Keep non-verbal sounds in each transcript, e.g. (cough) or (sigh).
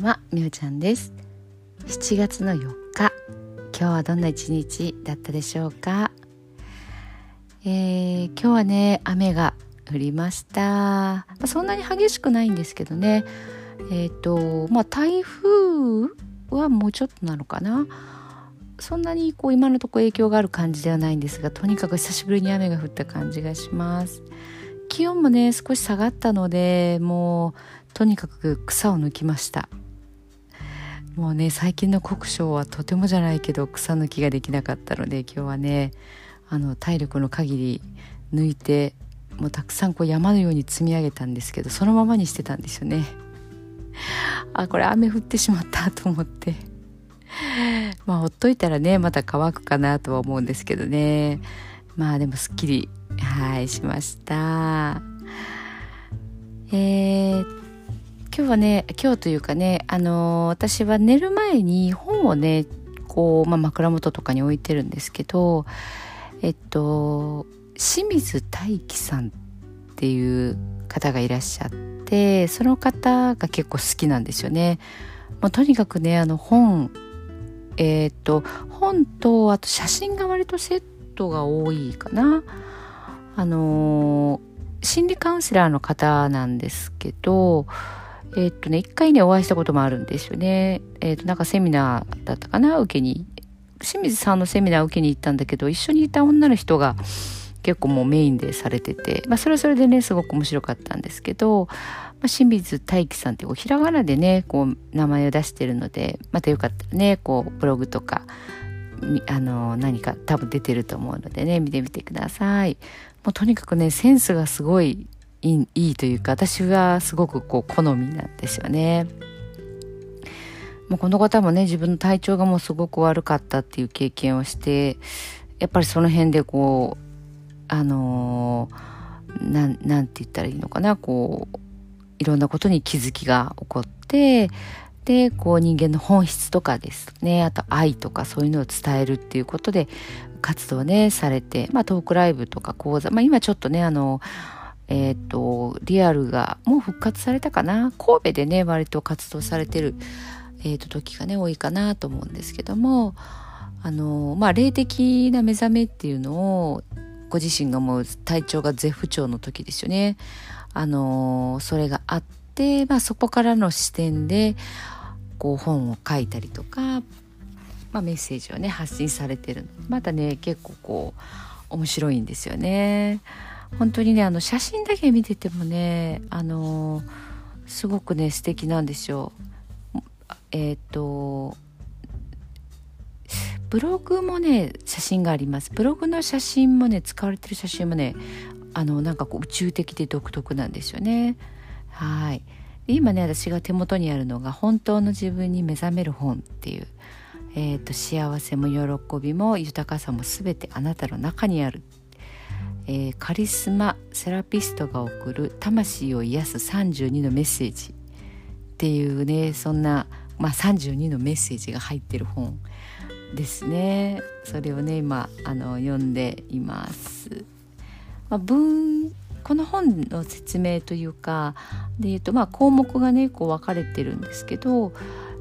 んはみおちゃんです。7月の4日今日はどんな一日だったでしょうか、えー、今日はね雨が降りました、まあ、そんなに激しくないんですけどね。えっ、ー、とまあ台風はもうちょっとなのかな？そんなにこう今のところ影響がある感じではないんですがとにかく久しぶりに雨が降った感じがします。気温もね少し下がったのでもうとにかく草を抜きました。もうね最近の国章はとてもじゃないけど草抜きができなかったので今日はねあの体力の限り抜いてもうたくさんこう山のように積み上げたんですけどそのままにしてたんですよね。あこれ雨降ってしまったと思って。まあほっといたらねまた乾くかなとは思うんですけどね。まあでもすっきりはいしました。えー、今日はね今日というかねあのー、私は寝る前に本をねこう、まあ、枕元とかに置いてるんですけどえっと清水大樹さんっていう方がいらっしゃってその方が結構好きなんですよね。まあ、とにかくねあの本えー、っと本とあと写真が割とセットが多いかな。あのー、心理カウンセラーの方なんですけどえ、っとね、一回ね、お会いしたこともあるんですよね。え、っと、なんかセミナーだったかな、受けに。清水さんのセミナー受けに行ったんだけど、一緒にいた女の人が結構もうメインでされてて、まあ、それはそれでね、すごく面白かったんですけど、まあ、清水大樹さんってこう、ひらがなでね、こう、名前を出してるので、またよかったらね、こう、ブログとか、あの、何か多分出てると思うのでね、見てみてください。もうとにかくね、センスがすごいいいというか私はすごくこう好みなんですよね。もうこの方もね自分の体調がもうすごく悪かったっていう経験をしてやっぱりその辺でこうあのー、ななんて言ったらいいのかなこういろんなことに気づきが起こってでこう人間の本質とかですねあと愛とかそういうのを伝えるっていうことで活動ねされて、まあ、トークライブとか講座、まあ、今ちょっとねあのえっ、ー、と、リアルがもう復活されたかな？神戸でね、割と活動されてる、えっ、ー、と、時がね、多いかなと思うんですけども、あの、まあ、霊的な目覚めっていうのを、ご自身がもう体調が絶不調の時ですよね。あの、それがあって、まあ、そこからの視点で、こう、本を書いたりとか、まあ、メッセージをね、発信されてるまたね、結構こう、面白いんですよね。本当にねあの写真だけ見ててもねあのすごくね素敵なんですよ。えっ、ー、とブログもね写真があります。ブログの写真もね使われてる写真もねあのなんかこう宇宙的で独特なんですよね。はい。今ね私が手元にあるのが「本当の自分に目覚める本」っていう、えーと、幸せも喜びも豊かさも全てあなたの中にあるっえー、カリスマセラピストが送る魂を癒す32のメッセージっていうねそんな、まあ、32のメッセージが入ってる本ですね。それをね今あの読んでいます。まあ、文この本の説明というかで言うとまあ項目がねこう分かれてるんですけど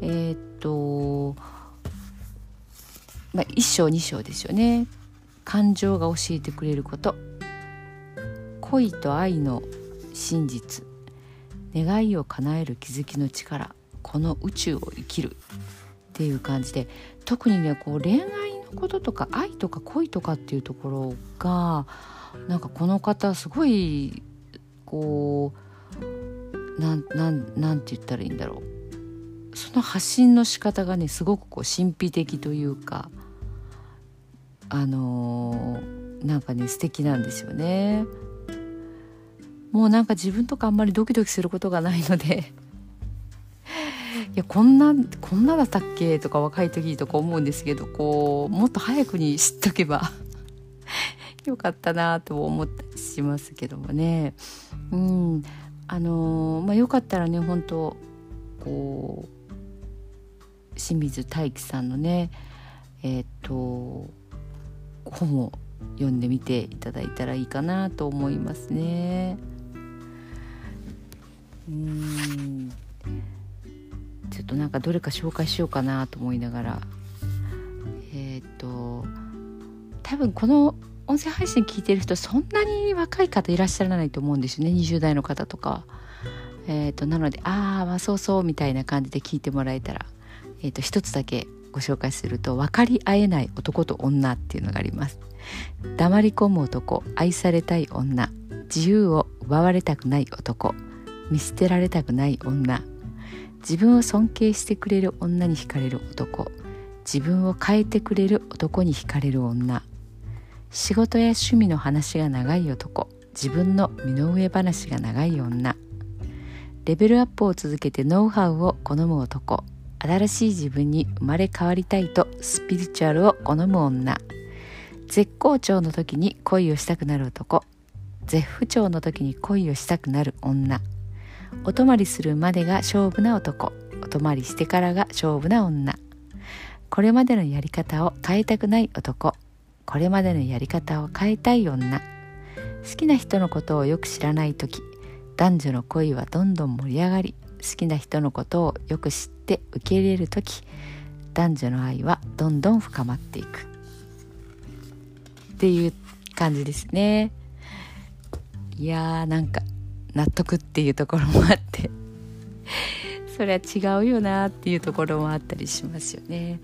えー、っとまあ1章2章ですよね。感情が教えてくれること。恋と愛の真実。願いを叶える気づきの力。この宇宙を生きる。っていう感じで特にねこう恋愛のこととか愛とか恋とかっていうところがなんかこの方すごいこうなんなんなんて言ったらいいんだろう。その発信の仕方がねすごくこう神秘的というかあのー、なんかね素敵なんですよね。もうなんか自分とかあんまりドキドキすることがないので。いやこんなこんなだったっけ？とか若い時とか思うんですけどこうもっと早くに知っとけば (laughs) よかったなと思ったりしますけどもね。うん。あの、まあよかったらね本当こう清水大樹さんのねえっ、と本を読んでみていただいたらいいかなと思いますね。となんかどれか紹介しようかなと思いながら。えっ、と多分この音声配信聞いてる人そんなに若い方いらっしゃらないと思うんですよね。20代の方とか。えーと、なのでああまあそうそうみたいな感じで聞いてもらえたら、えーと、一つだけご紹介すると分かり合えない男と女っていうのがあります。黙り込む男愛されたい女自由を奪われたくない男見捨てられたくない女。自分を尊敬してくれる女に惹かれる男。自分を変えてくれる男に惹かれる女。仕事や趣味の話が長い男。自分の身の上話が長い女。レベルアップを続けてノウハウを好む男。新しい自分に生まれ変わりたいとスピリチュアルを好む女。絶好調の時に恋をしたくなる男。絶不調の時に恋をしたくなる女。お泊まりするまでが勝負な男。お泊まりしてからが勝負な女。これまでのやり方を変えたくない男。これまでのやり方を変えたい女。好きな人のことをよく知らない時。男女の恋はどんどん盛り上がり。好きな人のことをよく知って受け入れる時。男女の愛はどんどん深まっていく。っていう感じですね。いやーなんか納得っていうところもあって (laughs) それは違うよなっていうところもあったりしますよね。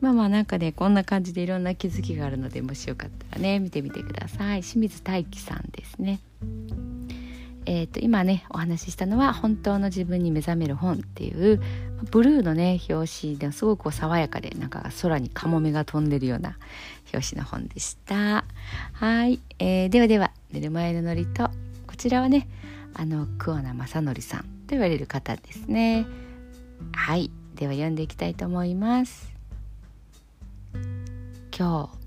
まあまあなんかねこんな感じでいろんな気づきがあるのでもしよかったらね見てみてください。清水大樹さんですね。えーと、今ねお話ししたのは「本当の自分に目覚める本」っていうブルーのね表紙ですごく爽やかでなんか空にカモメが飛んでるような表紙の本でした。はい、えー、ではでは寝る前のノリとこちらはねあの桑名正則さんと言われる方ですね。はい。では読んでいきたいと思います。今日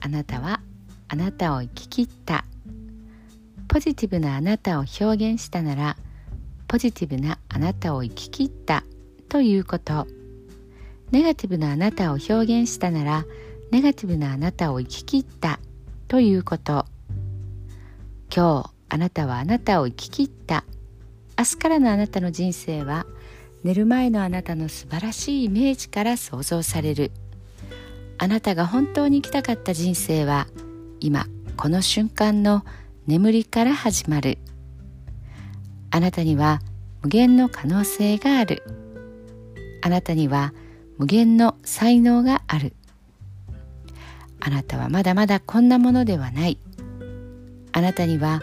あなたはあなたを生き切った。ポジティブなあなたを表現したならポジティブなあなたを生き切ったということ。ネガティブなあなたを表現したならネガティブなあなたを生き切ったということ。今日あなたはあなたを生き切った。明日からのあなたの人生は寝る前のあなたの素晴らしいイメージから想像される。あなたが本当に生きたかった人生は今この瞬間の眠りから始まる。あなたには無限の可能性がある。あなたには無限の才能がある。あなたはまだまだこんなものではない。あなたには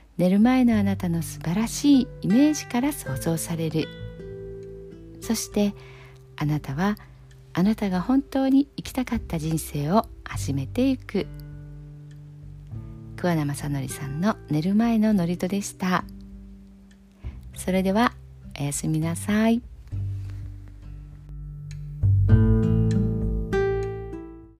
寝る前のあなたの素晴らしいイメージから想像される。そしてあなたはあなたが本当に生きたかった人生を始めていく。桑名正則さんの寝る前の祝詞でした。それではおやすみなさい。